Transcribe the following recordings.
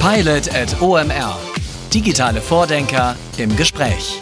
Pilot at OMR. Digitale Vordenker im Gespräch.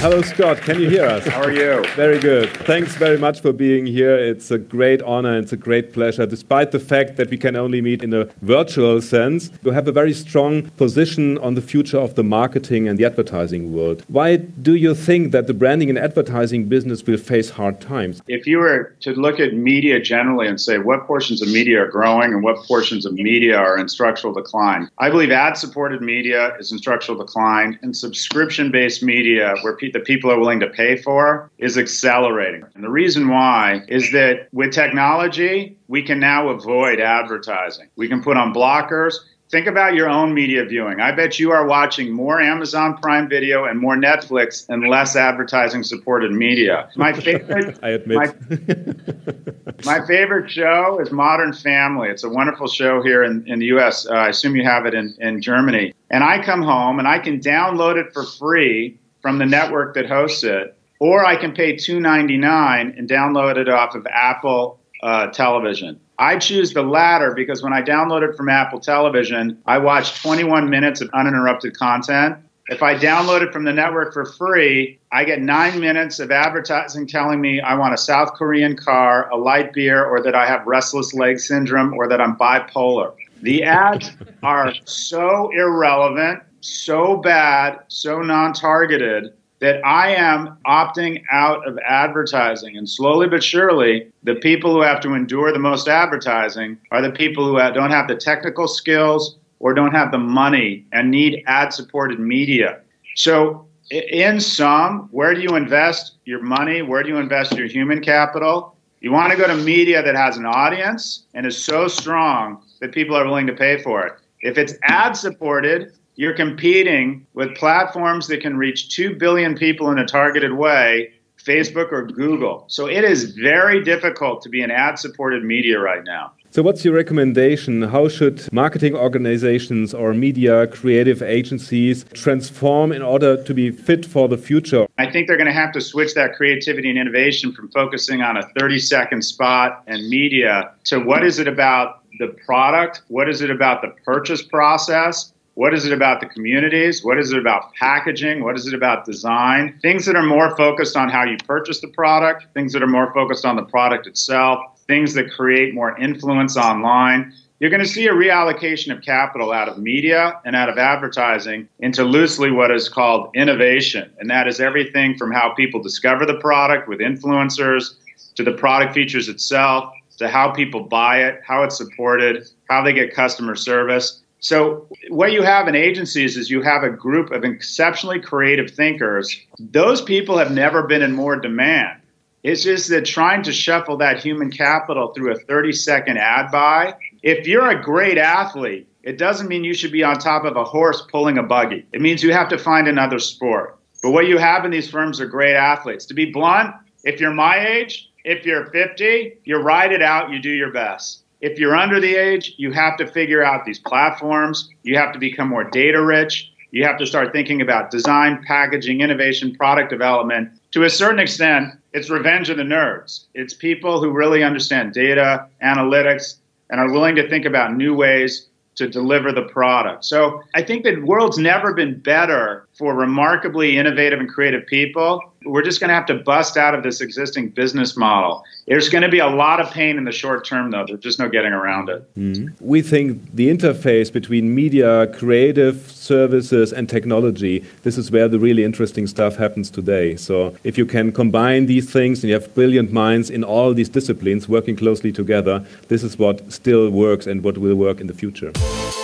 Hello, Scott. Can you hear us? How are you? Very good. Thanks very much for being here. It's a great honor. It's a great pleasure, despite the fact that we can only meet in a virtual sense. You have a very strong position on the future of the marketing and the advertising world. Why do you think that the branding and advertising business will face hard times? If you were to look at media generally and say what portions of media are growing and what portions of media are in structural decline, I believe ad supported media is in structural decline and subscription based media, where people the people are willing to pay for is accelerating. And the reason why is that with technology, we can now avoid advertising. We can put on blockers. Think about your own media viewing. I bet you are watching more Amazon Prime Video and more Netflix and less advertising supported media. My favorite I admit. My, my, favorite show is Modern Family. It's a wonderful show here in, in the US. Uh, I assume you have it in, in Germany. And I come home and I can download it for free from the network that hosts it, or I can pay $2.99 and download it off of Apple uh, Television. I choose the latter because when I download it from Apple Television, I watch 21 minutes of uninterrupted content. If I download it from the network for free, I get nine minutes of advertising telling me I want a South Korean car, a light beer, or that I have restless leg syndrome, or that I'm bipolar. The ads are so irrelevant so bad, so non targeted that I am opting out of advertising. And slowly but surely, the people who have to endure the most advertising are the people who don't have the technical skills or don't have the money and need ad supported media. So, in sum, where do you invest your money? Where do you invest your human capital? You want to go to media that has an audience and is so strong that people are willing to pay for it. If it's ad supported, you're competing with platforms that can reach 2 billion people in a targeted way, Facebook or Google. So it is very difficult to be an ad supported media right now. So, what's your recommendation? How should marketing organizations or media creative agencies transform in order to be fit for the future? I think they're going to have to switch that creativity and innovation from focusing on a 30 second spot and media to what is it about the product? What is it about the purchase process? What is it about the communities? What is it about packaging? What is it about design? Things that are more focused on how you purchase the product, things that are more focused on the product itself, things that create more influence online. You're going to see a reallocation of capital out of media and out of advertising into loosely what is called innovation. And that is everything from how people discover the product with influencers to the product features itself to how people buy it, how it's supported, how they get customer service. So, what you have in agencies is you have a group of exceptionally creative thinkers. Those people have never been in more demand. It's just that trying to shuffle that human capital through a 30 second ad buy, if you're a great athlete, it doesn't mean you should be on top of a horse pulling a buggy. It means you have to find another sport. But what you have in these firms are great athletes. To be blunt, if you're my age, if you're 50, you ride it out, you do your best if you're under the age, you have to figure out these platforms. You have to become more data rich. You have to start thinking about design, packaging, innovation, product development. To a certain extent, it's revenge of the nerds. It's people who really understand data, analytics, and are willing to think about new ways to deliver the product. So I think the world's never been better for remarkably innovative and creative people. We're just going to have to bust out of this existing business model. There's going to be a lot of pain in the short term, though. There's just no getting around it. Mm. We think the interface between media, creative services, and technology, this is where the really interesting stuff happens today. So if you can combine these things and you have brilliant minds in all these disciplines working closely together, this is what still works and what will work in the future.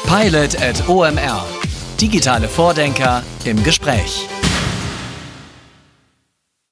Pilot at OMR. Digitale Vordenker im Gespräch.